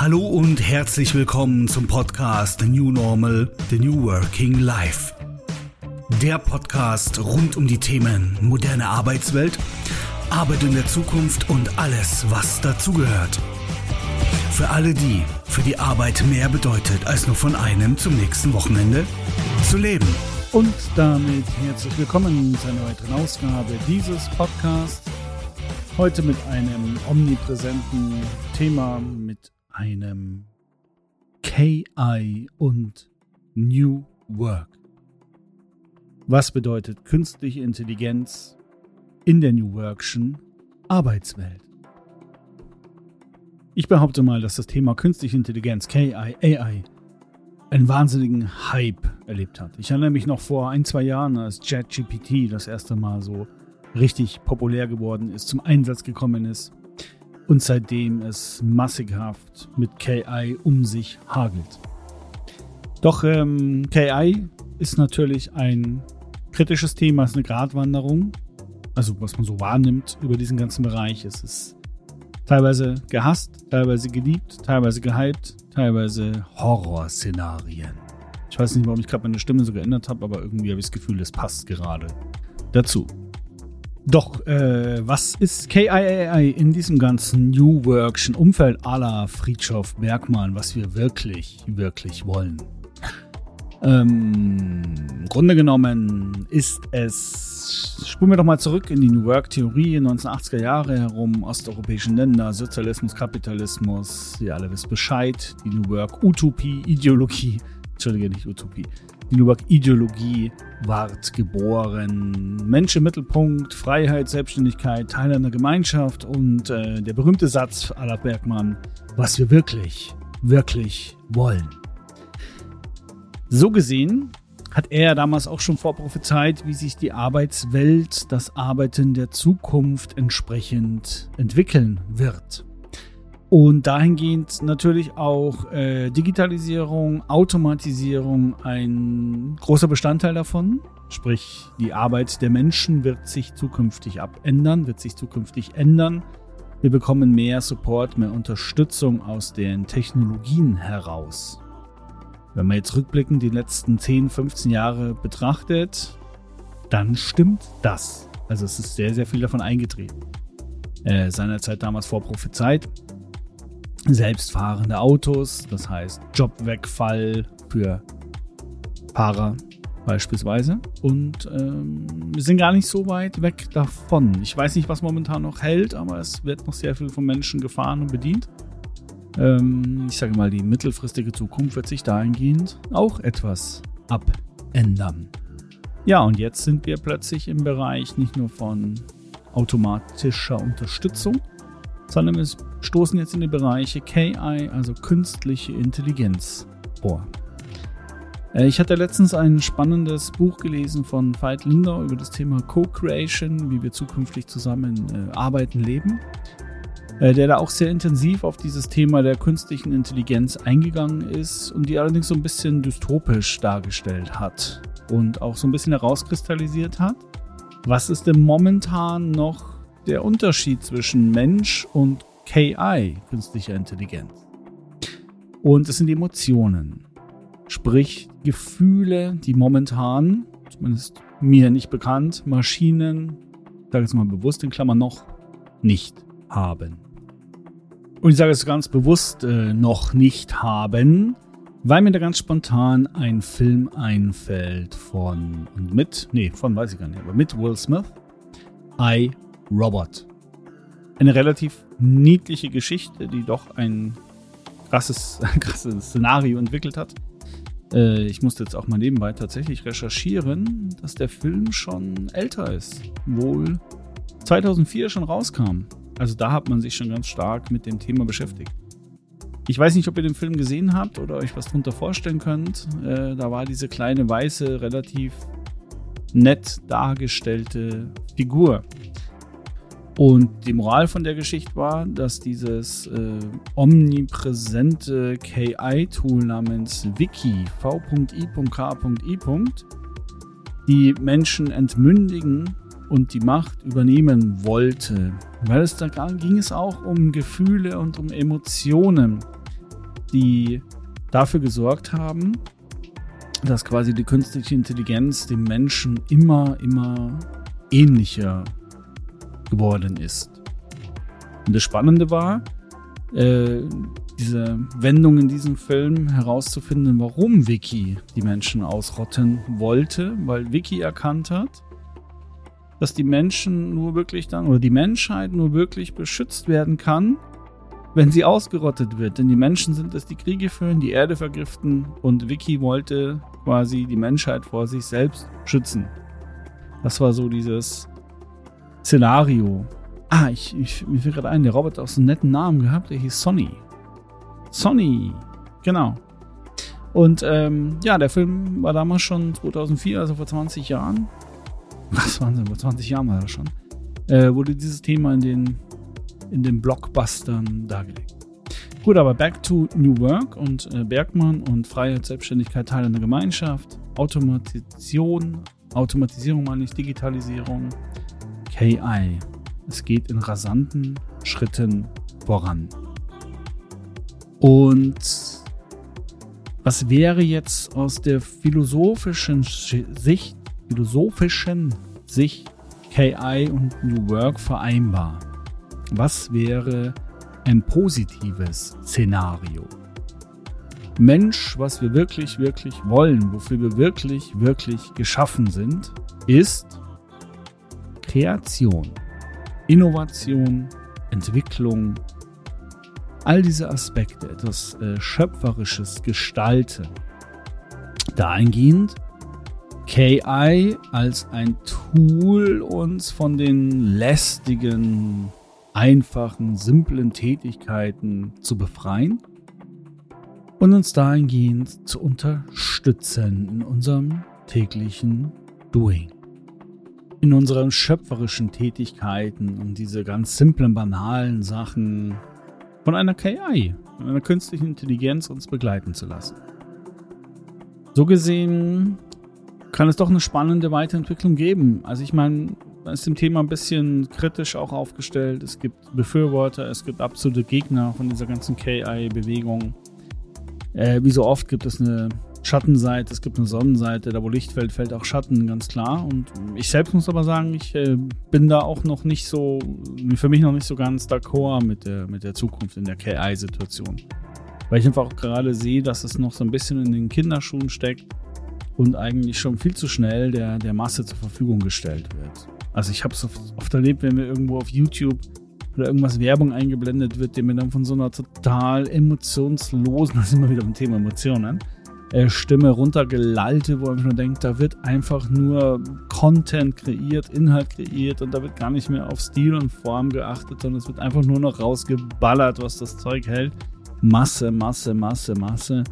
Hallo und herzlich willkommen zum Podcast The New Normal, The New Working Life. Der Podcast rund um die Themen moderne Arbeitswelt, Arbeit in der Zukunft und alles, was dazugehört. Für alle die, für die Arbeit mehr bedeutet, als nur von einem zum nächsten Wochenende zu leben. Und damit herzlich willkommen zu einer weiteren Ausgabe dieses Podcasts. Heute mit einem omnipräsenten Thema, mit einem KI und New Work. Was bedeutet künstliche Intelligenz in der New Workschen Arbeitswelt? Ich behaupte mal, dass das Thema künstliche Intelligenz, KI, AI, einen wahnsinnigen Hype erlebt hat. Ich erinnere mich noch vor ein, zwei Jahren, als ChatGPT das erste Mal so richtig populär geworden ist, zum Einsatz gekommen ist und seitdem es massighaft mit KI um sich hagelt. Doch ähm, KI ist natürlich ein kritisches Thema, ist eine Gratwanderung, also was man so wahrnimmt über diesen ganzen Bereich. Es ist teilweise gehasst, teilweise geliebt, teilweise gehypt, teilweise Horrorszenarien. Ich weiß nicht, warum ich gerade meine Stimme so geändert habe, aber irgendwie habe ich das Gefühl, es passt gerade dazu. Doch, äh, was ist KIAI in diesem ganzen New Workschen Umfeld la Friedhof Bergmann, was wir wirklich, wirklich wollen? Ähm, Im Grunde genommen ist es, spulen wir doch mal zurück in die New Work-Theorie, 1980er Jahre herum, osteuropäischen Länder, Sozialismus, Kapitalismus, ihr alle wisst Bescheid, die New Work-Utopie, Ideologie, Entschuldige, nicht Utopie, die New Work-Ideologie ward geboren. Mensch im Mittelpunkt, Freiheit, Selbstständigkeit, Teil einer Gemeinschaft und äh, der berühmte Satz aller Bergmann, was wir wirklich, wirklich wollen. So gesehen hat er damals auch schon vorprophezeit, wie sich die Arbeitswelt, das Arbeiten der Zukunft entsprechend entwickeln wird. Und dahingehend natürlich auch äh, Digitalisierung, Automatisierung ein großer Bestandteil davon. Sprich, die Arbeit der Menschen wird sich zukünftig abändern, wird sich zukünftig ändern. Wir bekommen mehr Support, mehr Unterstützung aus den Technologien heraus. Wenn man jetzt rückblickend die letzten 10, 15 Jahre betrachtet, dann stimmt das. Also es ist sehr, sehr viel davon eingetreten. Äh, seinerzeit damals vorprophezeit selbstfahrende Autos, das heißt Jobwegfall für Fahrer beispielsweise. Und ähm, wir sind gar nicht so weit weg davon. Ich weiß nicht, was momentan noch hält, aber es wird noch sehr viel von Menschen gefahren und bedient. Ähm, ich sage mal, die mittelfristige Zukunft wird sich dahingehend auch etwas abändern. Ja, und jetzt sind wir plötzlich im Bereich nicht nur von automatischer Unterstützung, sondern wir stoßen jetzt in die Bereiche KI, also künstliche Intelligenz, vor. Äh, ich hatte letztens ein spannendes Buch gelesen von Veit Linder über das Thema Co-Creation, wie wir zukünftig zusammen äh, arbeiten, leben, äh, der da auch sehr intensiv auf dieses Thema der künstlichen Intelligenz eingegangen ist und die allerdings so ein bisschen dystopisch dargestellt hat und auch so ein bisschen herauskristallisiert hat. Was ist denn momentan noch der Unterschied zwischen Mensch und KI, künstlicher Intelligenz. Und es sind Emotionen. Sprich, Gefühle, die momentan, zumindest mir nicht bekannt, Maschinen, ich sage jetzt mal bewusst in Klammern noch, nicht haben. Und ich sage es ganz bewusst äh, noch nicht haben, weil mir da ganz spontan ein Film einfällt von und mit, nee, von weiß ich gar nicht, aber mit Will Smith, I Robot. Eine relativ niedliche Geschichte, die doch ein krasses, krasses Szenario entwickelt hat. Äh, ich musste jetzt auch mal nebenbei tatsächlich recherchieren, dass der Film schon älter ist. Wohl 2004 schon rauskam. Also da hat man sich schon ganz stark mit dem Thema beschäftigt. Ich weiß nicht, ob ihr den Film gesehen habt oder euch was darunter vorstellen könnt. Äh, da war diese kleine weiße, relativ nett dargestellte Figur. Und die Moral von der Geschichte war, dass dieses äh, omnipräsente KI-Tool namens Wiki v.i.k.i. die Menschen entmündigen und die Macht übernehmen wollte. Weil es da ging es auch um Gefühle und um Emotionen. die dafür gesorgt haben, dass quasi die künstliche Intelligenz dem Menschen immer, immer ähnlicher geworden ist. Und das Spannende war, äh, diese Wendung in diesem Film herauszufinden, warum Vicky die Menschen ausrotten wollte, weil Vicky erkannt hat, dass die Menschen nur wirklich dann oder die Menschheit nur wirklich beschützt werden kann, wenn sie ausgerottet wird. Denn die Menschen sind es, die Kriege führen, die Erde vergiften und Vicky wollte quasi die Menschheit vor sich selbst schützen. Das war so dieses Szenario. Ah, ich, ich mir fällt gerade ein, der Robert hat auch so einen netten Namen gehabt, der hieß Sonny. Sonny, genau. Und ähm, ja, der Film war damals schon 2004, also vor 20 Jahren. Was Wahnsinn, vor 20 Jahren war das schon. Äh, wurde dieses Thema in den, in den Blockbustern dargelegt. Gut, aber back to New Work und äh, Bergmann und Freiheit, Selbstständigkeit, Teil einer Gemeinschaft, Automatisation, Automatisierung meine ich, Digitalisierung, KI. Es geht in rasanten Schritten voran. Und was wäre jetzt aus der philosophischen Sicht, philosophischen Sicht KI und New Work vereinbar? Was wäre ein positives Szenario? Mensch, was wir wirklich, wirklich wollen, wofür wir wirklich, wirklich geschaffen sind, ist Kreation, Innovation, Entwicklung, all diese Aspekte, etwas äh, Schöpferisches gestalten. Dahingehend KI als ein Tool uns von den lästigen, einfachen, simplen Tätigkeiten zu befreien und uns dahingehend zu unterstützen in unserem täglichen Doing. In unseren schöpferischen Tätigkeiten und diese ganz simplen, banalen Sachen von einer KI, einer künstlichen Intelligenz uns begleiten zu lassen. So gesehen kann es doch eine spannende Weiterentwicklung geben. Also ich meine, man ist dem Thema ein bisschen kritisch auch aufgestellt. Es gibt Befürworter, es gibt absolute Gegner von dieser ganzen KI-Bewegung. Äh, wie so oft gibt es eine Schattenseite, es gibt eine Sonnenseite, da wo Licht fällt, fällt auch Schatten, ganz klar. Und ich selbst muss aber sagen, ich äh, bin da auch noch nicht so, für mich noch nicht so ganz d'accord mit der, mit der Zukunft in der KI-Situation. Weil ich einfach auch gerade sehe, dass es noch so ein bisschen in den Kinderschuhen steckt und eigentlich schon viel zu schnell der, der Masse zur Verfügung gestellt wird. Also ich habe es oft, erlebt, wenn mir irgendwo auf YouTube oder irgendwas Werbung eingeblendet wird, der mir dann von so einer total emotionslosen, das ist immer wieder beim Thema Emotionen, Stimme runtergelallte, wo man nur denkt, da wird einfach nur Content kreiert, Inhalt kreiert und da wird gar nicht mehr auf Stil und Form geachtet, sondern es wird einfach nur noch rausgeballert, was das Zeug hält. Masse, Masse, Masse, Masse.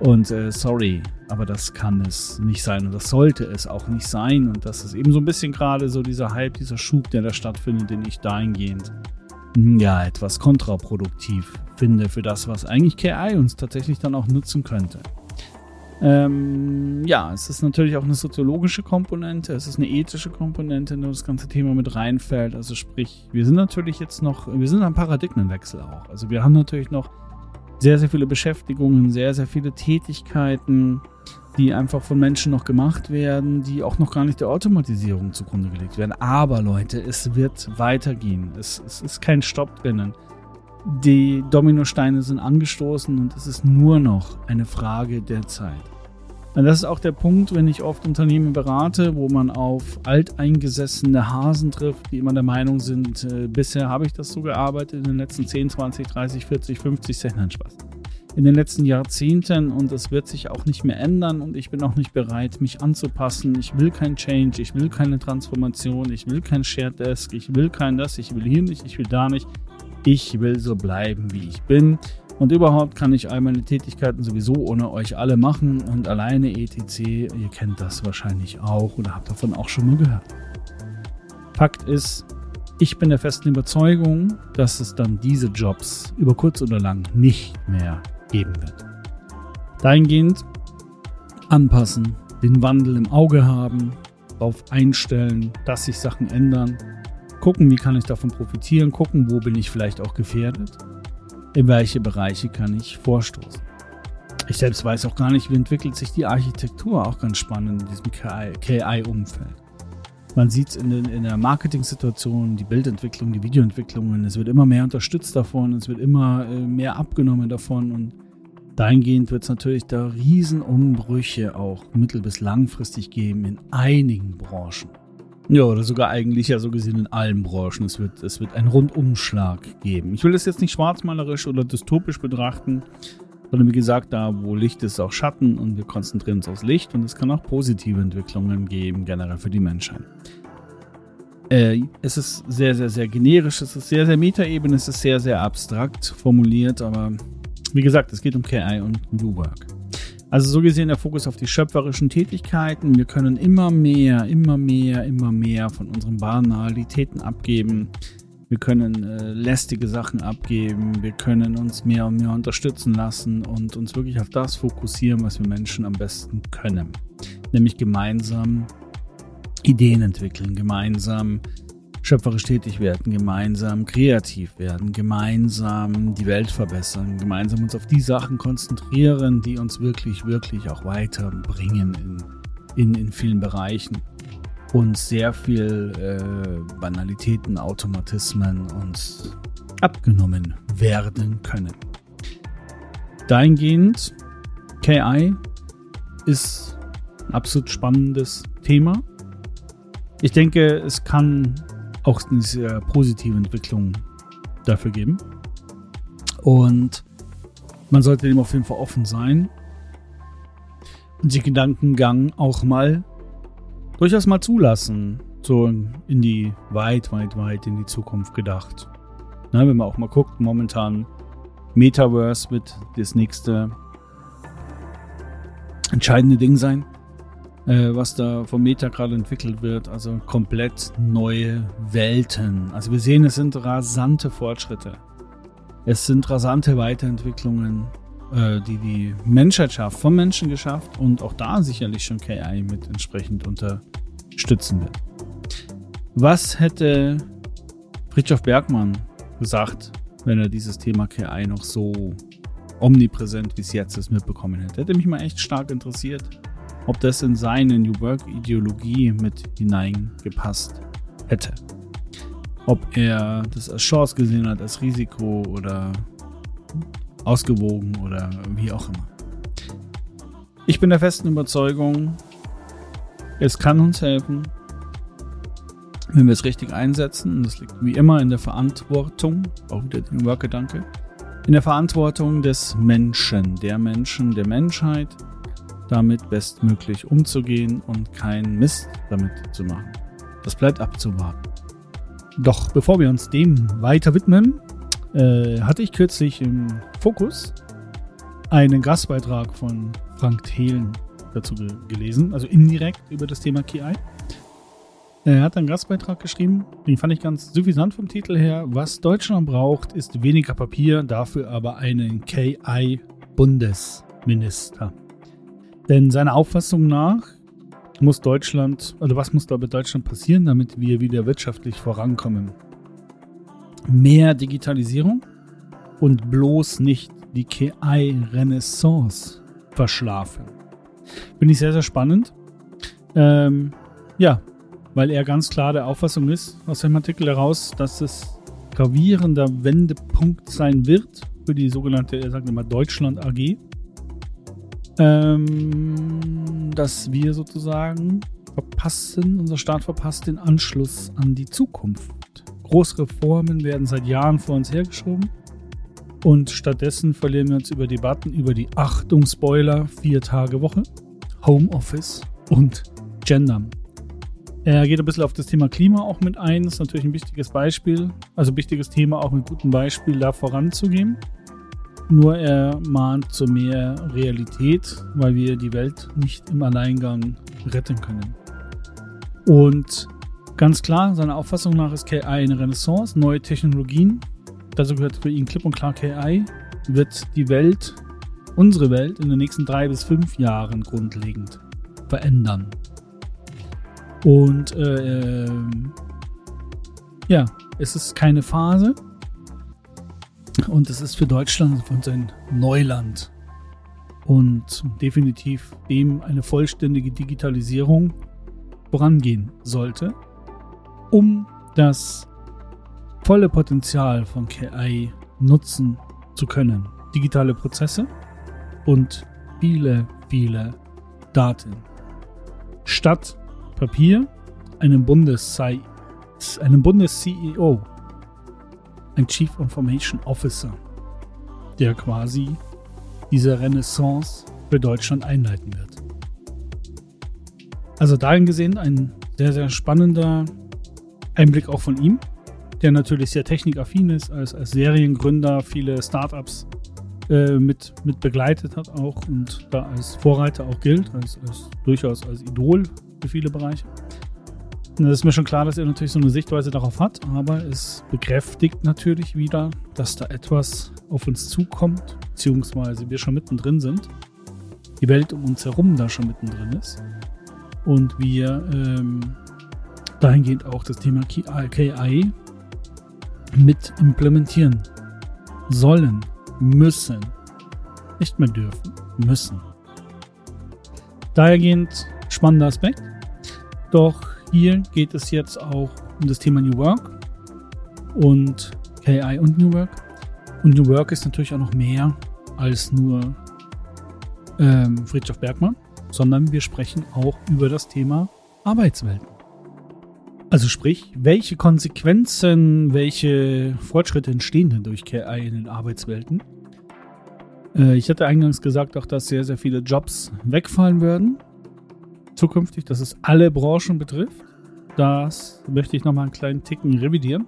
Und äh, sorry, aber das kann es nicht sein und das sollte es auch nicht sein. Und das ist eben so ein bisschen gerade so dieser Hype, dieser Schub, der da stattfindet, den ich dahingehend hm, ja etwas kontraproduktiv finde für das, was eigentlich KI uns tatsächlich dann auch nutzen könnte. Ähm, ja, es ist natürlich auch eine soziologische Komponente, es ist eine ethische Komponente, in das ganze Thema mit reinfällt. Also sprich, wir sind natürlich jetzt noch, wir sind am Paradigmenwechsel auch. Also wir haben natürlich noch sehr, sehr viele Beschäftigungen, sehr, sehr viele Tätigkeiten, die einfach von Menschen noch gemacht werden, die auch noch gar nicht der Automatisierung zugrunde gelegt werden. Aber Leute, es wird weitergehen. Es, es ist kein Stopp drinnen. Die Dominosteine sind angestoßen und es ist nur noch eine Frage der Zeit. Und das ist auch der Punkt, wenn ich oft Unternehmen berate, wo man auf alteingesessene Hasen trifft, die immer der Meinung sind, äh, bisher habe ich das so gearbeitet, in den letzten 10, 20, 30, 40, 50, 60, nein, Spaß. In den letzten Jahrzehnten und das wird sich auch nicht mehr ändern und ich bin auch nicht bereit, mich anzupassen. Ich will kein Change, ich will keine Transformation, ich will kein Shared Desk, ich will kein das, ich will hier nicht, ich will da nicht. Ich will so bleiben, wie ich bin. Und überhaupt kann ich all meine Tätigkeiten sowieso ohne euch alle machen und alleine etc. Ihr kennt das wahrscheinlich auch oder habt davon auch schon mal gehört. Fakt ist, ich bin der festen Überzeugung, dass es dann diese Jobs über kurz oder lang nicht mehr geben wird. Dahingehend anpassen, den Wandel im Auge haben, darauf einstellen, dass sich Sachen ändern gucken, wie kann ich davon profitieren, gucken, wo bin ich vielleicht auch gefährdet. in welche Bereiche kann ich vorstoßen. Ich selbst weiß auch gar nicht, wie entwickelt sich die Architektur, auch ganz spannend in diesem KI-Umfeld. Man sieht es in, in, der Marketing-Situation, die Bildentwicklung, die Videoentwicklungen. Es wird immer mehr unterstützt davon, es wird immer äh, mehr abgenommen davon und dahingehend wird es natürlich da Riesenumbrüche auch mittel- bis langfristig geben in einigen Branchen. Ja, oder sogar eigentlich ja so gesehen in allen Branchen. Es wird, es wird einen Rundumschlag geben. Ich will das jetzt nicht schwarzmalerisch oder dystopisch betrachten, sondern wie gesagt, da wo Licht ist, auch Schatten und wir konzentrieren uns aufs Licht und es kann auch positive Entwicklungen geben, generell für die Menschheit. Äh, es ist sehr, sehr, sehr generisch, es ist sehr, sehr Metaebene, es ist sehr, sehr abstrakt formuliert, aber wie gesagt, es geht um KI und New Work. Also so gesehen der Fokus auf die schöpferischen Tätigkeiten. Wir können immer mehr, immer mehr, immer mehr von unseren Banalitäten abgeben. Wir können äh, lästige Sachen abgeben. Wir können uns mehr und mehr unterstützen lassen und uns wirklich auf das fokussieren, was wir Menschen am besten können. Nämlich gemeinsam Ideen entwickeln, gemeinsam schöpferisch tätig werden, gemeinsam kreativ werden, gemeinsam die Welt verbessern, gemeinsam uns auf die Sachen konzentrieren, die uns wirklich, wirklich auch weiterbringen in, in, in vielen Bereichen und sehr viel äh, Banalitäten, Automatismen uns abgenommen werden können. Dahingehend, KI ist ein absolut spannendes Thema. Ich denke, es kann auch eine sehr positive Entwicklung dafür geben. Und man sollte dem auf jeden Fall offen sein und den Gedankengang auch mal durchaus mal zulassen. So in die weit, weit, weit in die Zukunft gedacht. Na, wenn man auch mal guckt, momentan Metaverse wird das nächste entscheidende Ding sein äh, was da vom Meta gerade entwickelt wird. Also komplett neue Welten. Also wir sehen, es sind rasante Fortschritte. Es sind rasante Weiterentwicklungen, äh, die die Menschheit schafft, vom Menschen geschafft und auch da sicherlich schon KI mit entsprechend unterstützen wird. Was hätte Fritjof Bergmann gesagt, wenn er dieses Thema KI noch so omnipräsent wie es jetzt ist mitbekommen hätte? Hätte mich mal echt stark interessiert ob das in seine New Work-Ideologie mit hineingepasst hätte. Ob er das als Chance gesehen hat, als Risiko oder ausgewogen oder wie auch immer. Ich bin der festen Überzeugung, es kann uns helfen, wenn wir es richtig einsetzen. Das liegt wie immer in der Verantwortung, auch wieder den Work-Gedanke, in der Verantwortung des Menschen, der Menschen, der Menschheit, damit bestmöglich umzugehen und keinen Mist damit zu machen. Das bleibt abzuwarten. Doch bevor wir uns dem weiter widmen, äh, hatte ich kürzlich im Fokus einen Gastbeitrag von Frank Thelen dazu ge gelesen, also indirekt über das Thema KI. Er hat einen Gastbeitrag geschrieben, den fand ich ganz suffisant vom Titel her. Was Deutschland braucht, ist weniger Papier, dafür aber einen KI-Bundesminister. Denn seiner Auffassung nach muss Deutschland, also was muss da bei Deutschland passieren, damit wir wieder wirtschaftlich vorankommen? Mehr Digitalisierung und bloß nicht die KI-Renaissance verschlafen. Finde ich sehr, sehr spannend. Ähm, ja, weil er ganz klar der Auffassung ist, aus dem Artikel heraus, dass es gravierender Wendepunkt sein wird für die sogenannte, er sagt immer Deutschland AG ähm, dass wir sozusagen verpassen, unser Staat verpasst den Anschluss an die Zukunft. Großreformen werden seit Jahren vor uns hergeschoben und stattdessen verlieren wir uns über Debatten über die Achtung Spoiler vier Tage Woche, Homeoffice und Gendern. Er geht ein bisschen auf das Thema Klima auch mit ein. Ist natürlich ein wichtiges Beispiel, also ein wichtiges Thema, auch mit gutem Beispiel da voranzugehen. Nur er mahnt zu mehr Realität, weil wir die Welt nicht im Alleingang retten können. Und ganz klar, seiner Auffassung nach ist KI eine Renaissance, neue Technologien. Dazu gehört für ihn klipp und klar KI, wird die Welt, unsere Welt, in den nächsten drei bis fünf Jahren grundlegend verändern. Und äh, ja, es ist keine Phase, Und es ist für Deutschland von sein Neuland. Und definitiv dem eine vollständige Digitalisierung vorangehen sollte, um das volle Potenzial von KI nutzen zu können. Digitale Prozesse und viele, viele Daten. Statt Papier einem Bundes-CEO, ein Chief Information Officer, der quasi diese Renaissance für Deutschland einleiten wird. Also dahin gesehen ein sehr, sehr spannender Einblick auch von ihm, der natürlich sehr technikaffin ist, als, als Seriengründer viele Startups äh, mit, mit begleitet hat auch und da als Vorreiter auch gilt, als, als durchaus als Idol für viele Bereiche. Es ist mir schon klar, dass er natürlich so eine Sichtweise darauf hat, aber es bekräftigt natürlich wieder, dass da etwas auf uns zukommt, beziehungsweise wir schon mittendrin sind. Die Welt um uns herum da schon mittendrin ist. Und wir ähm, dahingehend auch das Thema KI mit implementieren sollen, müssen. Nicht mehr dürfen, müssen. Dahergehend spannender Aspekt. Doch hier geht es jetzt auch um das Thema New Work und KI und New Work. Und New Work ist natürlich auch noch mehr als nur ähm, Friedrich Bergmann, sondern wir sprechen auch über das Thema Arbeitswelten. Also sprich, welche Konsequenzen, welche Fortschritte entstehen denn durch KI in den Arbeitswelten? Äh, ich hatte eingangs gesagt auch, dass sehr, sehr viele Jobs wegfallen werden. Zukünftig, dass es alle Branchen betrifft. Das möchte ich nochmal einen kleinen Ticken revidieren,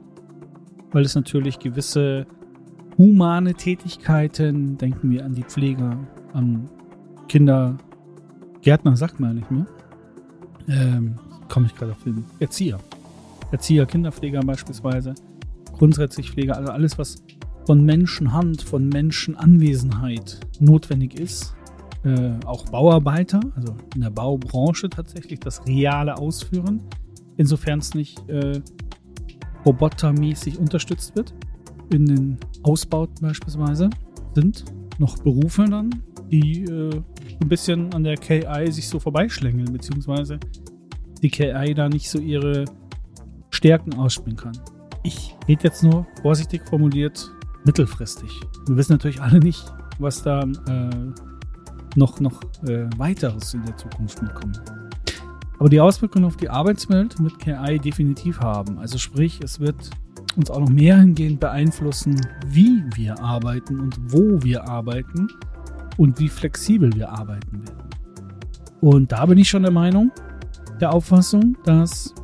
weil es natürlich gewisse humane Tätigkeiten, denken wir an die Pfleger, an Kindergärtner, sagt man ja nicht mehr. Ähm, komme ich gerade auf den Erzieher. Erzieher, Kinderpfleger beispielsweise, grundsätzlich Pfleger, also alles, was von Menschenhand, von Menschenanwesenheit notwendig ist. Äh, auch Bauarbeiter, also in der Baubranche tatsächlich das reale Ausführen, insofern es nicht äh, robotermäßig unterstützt wird. In den Ausbauten beispielsweise sind noch Berufe dann, die äh, ein bisschen an der KI sich so vorbeischlängeln, beziehungsweise die KI da nicht so ihre Stärken ausspielen kann. Ich rede jetzt nur vorsichtig formuliert mittelfristig. Wir wissen natürlich alle nicht, was da äh, noch, noch äh, weiteres in der Zukunft mitkommt. Aber die Auswirkungen auf die Arbeitswelt wird KI definitiv haben. Also sprich, es wird uns auch noch mehr hingehend beeinflussen, wie wir arbeiten und wo wir arbeiten und wie flexibel wir arbeiten werden. Und da bin ich schon der Meinung, der Auffassung, dass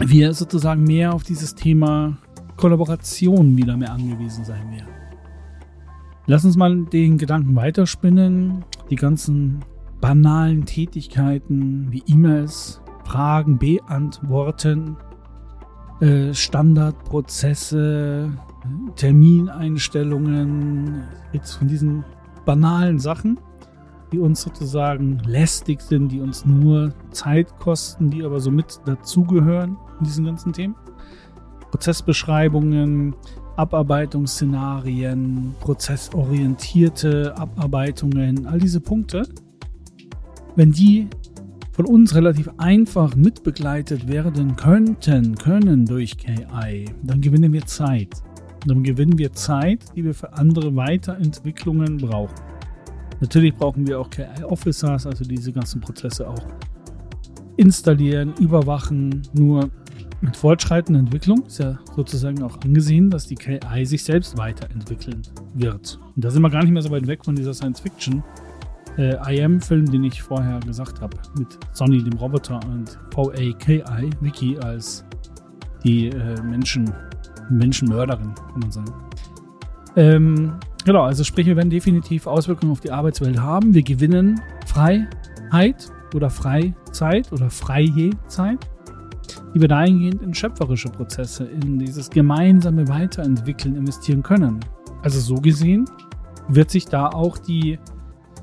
wir sozusagen mehr auf dieses Thema Kollaboration wieder mehr angewiesen sein werden. Lass uns mal den Gedanken weiterspinnen. Die ganzen banalen Tätigkeiten wie E-Mails, Fragen beantworten, äh, Standardprozesse, Termineinstellungen, jetzt von diesen banalen Sachen die uns sozusagen lästig sind, die uns nur Zeit kosten, die aber so mit dazugehören in diesen ganzen Themen. Prozessbeschreibungen, Abarbeitungsszenarien, prozessorientierte Abarbeitungen, all diese Punkte, wenn die von uns relativ einfach mitbegleitet werden könnten, können durch KI, dann gewinnen wir Zeit. Dann gewinnen wir Zeit, die wir für andere Weiterentwicklungen brauchen. Natürlich brauchen wir auch KI-Officers, also diese ganzen Prozesse auch installieren, überwachen. Nur mit fortschreitender Entwicklung ist ja sozusagen auch angesehen, dass die KI sich selbst weiterentwickeln wird. Und da sind wir gar nicht mehr so weit weg von dieser Science-Fiction. Äh, IM-Film, den ich vorher gesagt habe, mit Sonny, dem Roboter, und VAKI, Vicky als die äh, Menschen, Menschenmörderin, kann man sagen. Ähm, Genau, also sprich, wir werden definitiv Auswirkungen auf die Arbeitswelt haben. Wir gewinnen Freiheit oder Freizeit oder freie Zeit, die wir dahingehend in schöpferische Prozesse, in dieses gemeinsame Weiterentwickeln investieren können. Also so gesehen wird sich da auch die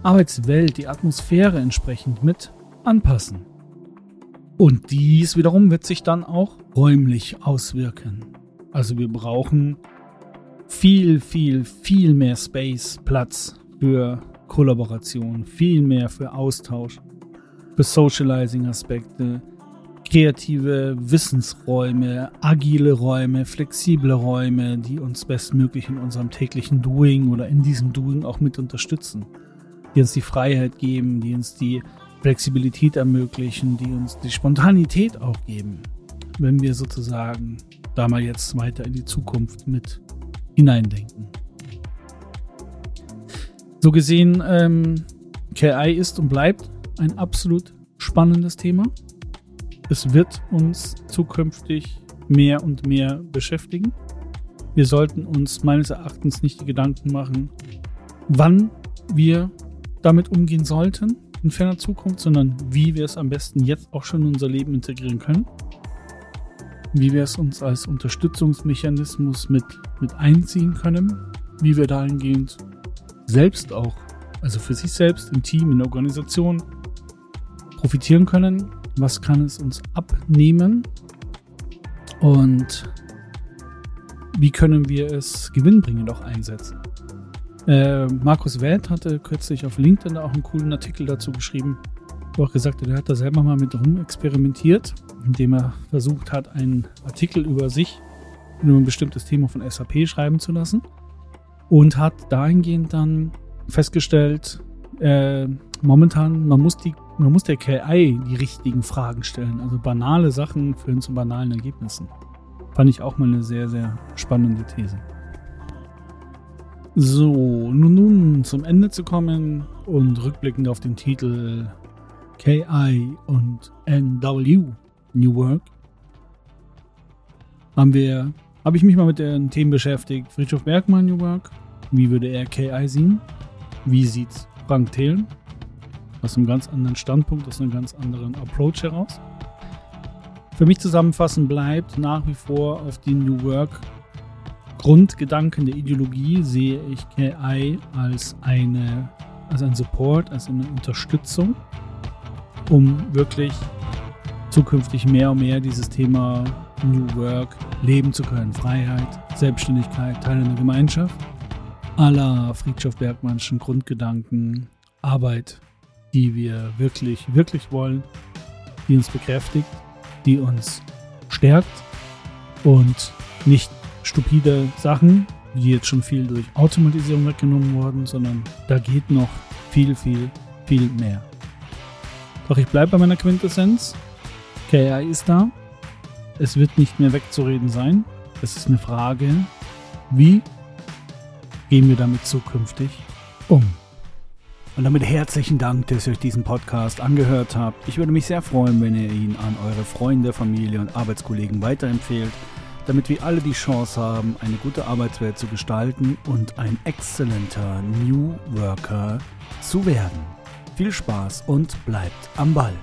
Arbeitswelt, die Atmosphäre entsprechend mit anpassen. Und dies wiederum wird sich dann auch räumlich auswirken. Also wir brauchen viel, viel, viel mehr Space, Platz für Kollaboration, viel mehr für Austausch, für Socializing-Aspekte, kreative Wissensräume, agile Räume, flexible Räume, die uns bestmöglich in unserem täglichen Doing oder in diesem Doing auch mit unterstützen, die uns die Freiheit geben, die uns die Flexibilität ermöglichen, die uns die Spontanität auch geben, wenn wir sozusagen da mal jetzt weiter in die Zukunft mit hineindenken. So gesehen, ähm, KI ist und bleibt ein absolut spannendes Thema. Es wird uns zukünftig mehr und mehr beschäftigen. Wir sollten uns meines Erachtens nicht die Gedanken machen, wann wir damit umgehen sollten in ferner Zukunft, sondern wie wir es am besten jetzt auch schon in unser Leben integrieren können. Wie wir es uns als Unterstützungsmechanismus mit, mit einziehen können. Wie wir dahingehend selbst auch, also für sich selbst, im Team, in der Organisation profitieren können. Was kann es uns abnehmen? Und wie können wir es gewinnbringend auch einsetzen? Äh, Markus Welt hatte kürzlich auf LinkedIn auch einen coolen Artikel dazu geschrieben, wo er gesagt hat, er hat da selber mal mit rum experimentiert, indem er versucht hat, einen Artikel über sich, über ein bestimmtes Thema von SAP schreiben zu lassen und hat dahingehend dann festgestellt, äh, momentan, man muss, die, man muss der KI die richtigen Fragen stellen. Also banale Sachen führen zu banalen Ergebnissen. Fand ich auch mal eine sehr, sehr spannende These. So, nun, nun zum Ende zu kommen und rückblickend auf den Titel KI und NW New Work haben wir, habe ich mich mal mit den Themen beschäftigt. Friedhof Bergmann New Work, wie würde er KI sehen? Wie sieht Frank Thelen? Aus einem ganz anderen Standpunkt, aus einem ganz anderen Approach heraus. Für mich zusammenfassend bleibt nach wie vor auf die New Work Grundgedanken der Ideologie sehe ich KI als, eine, als ein Support, als eine Unterstützung, um wirklich zukünftig mehr und mehr dieses Thema New Work leben zu können. Freiheit, Selbstständigkeit, Teil einer Gemeinschaft. Aller Friedhof Bergmannschen Grundgedanken, Arbeit, die wir wirklich, wirklich wollen, die uns bekräftigt, die uns stärkt und nicht stupide Sachen, die jetzt schon viel durch Automatisierung weggenommen wurden, sondern da geht noch viel, viel, viel mehr. Doch ich bleibe bei meiner Quintessenz. KI ist da. Es wird nicht mehr wegzureden sein. Es ist eine Frage, wie gehen wir damit zukünftig um? Und damit herzlichen Dank, dass ihr euch diesen Podcast angehört habt. Ich würde mich sehr freuen, wenn ihr ihn an eure Freunde, Familie und Arbeitskollegen weiterempfehlt damit wir alle die Chance haben, eine gute Arbeitswelt zu gestalten und ein exzellenter New Worker zu werden. Viel Spaß und bleibt am Ball.